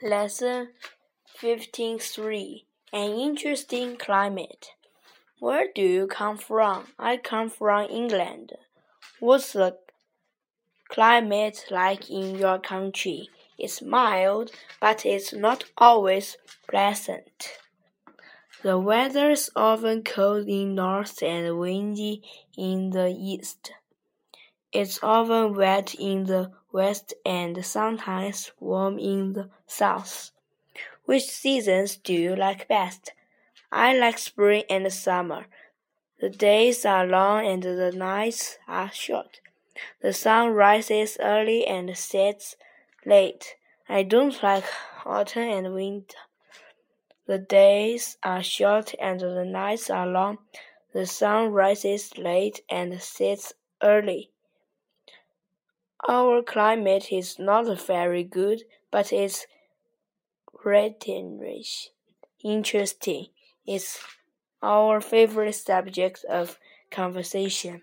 Lesson 15.3 An interesting climate. Where do you come from? I come from England. What's the climate like in your country? It's mild, but it's not always pleasant. The weather's often cold in north and windy in the east. It's often wet in the west and sometimes warm in the south. Which seasons do you like best? I like spring and summer. The days are long and the nights are short. The sun rises early and sets late. I don't like autumn and winter. The days are short and the nights are long. The sun rises late and sets early. Our climate is not very good, but it's rich, interesting. It's our favorite subject of conversation.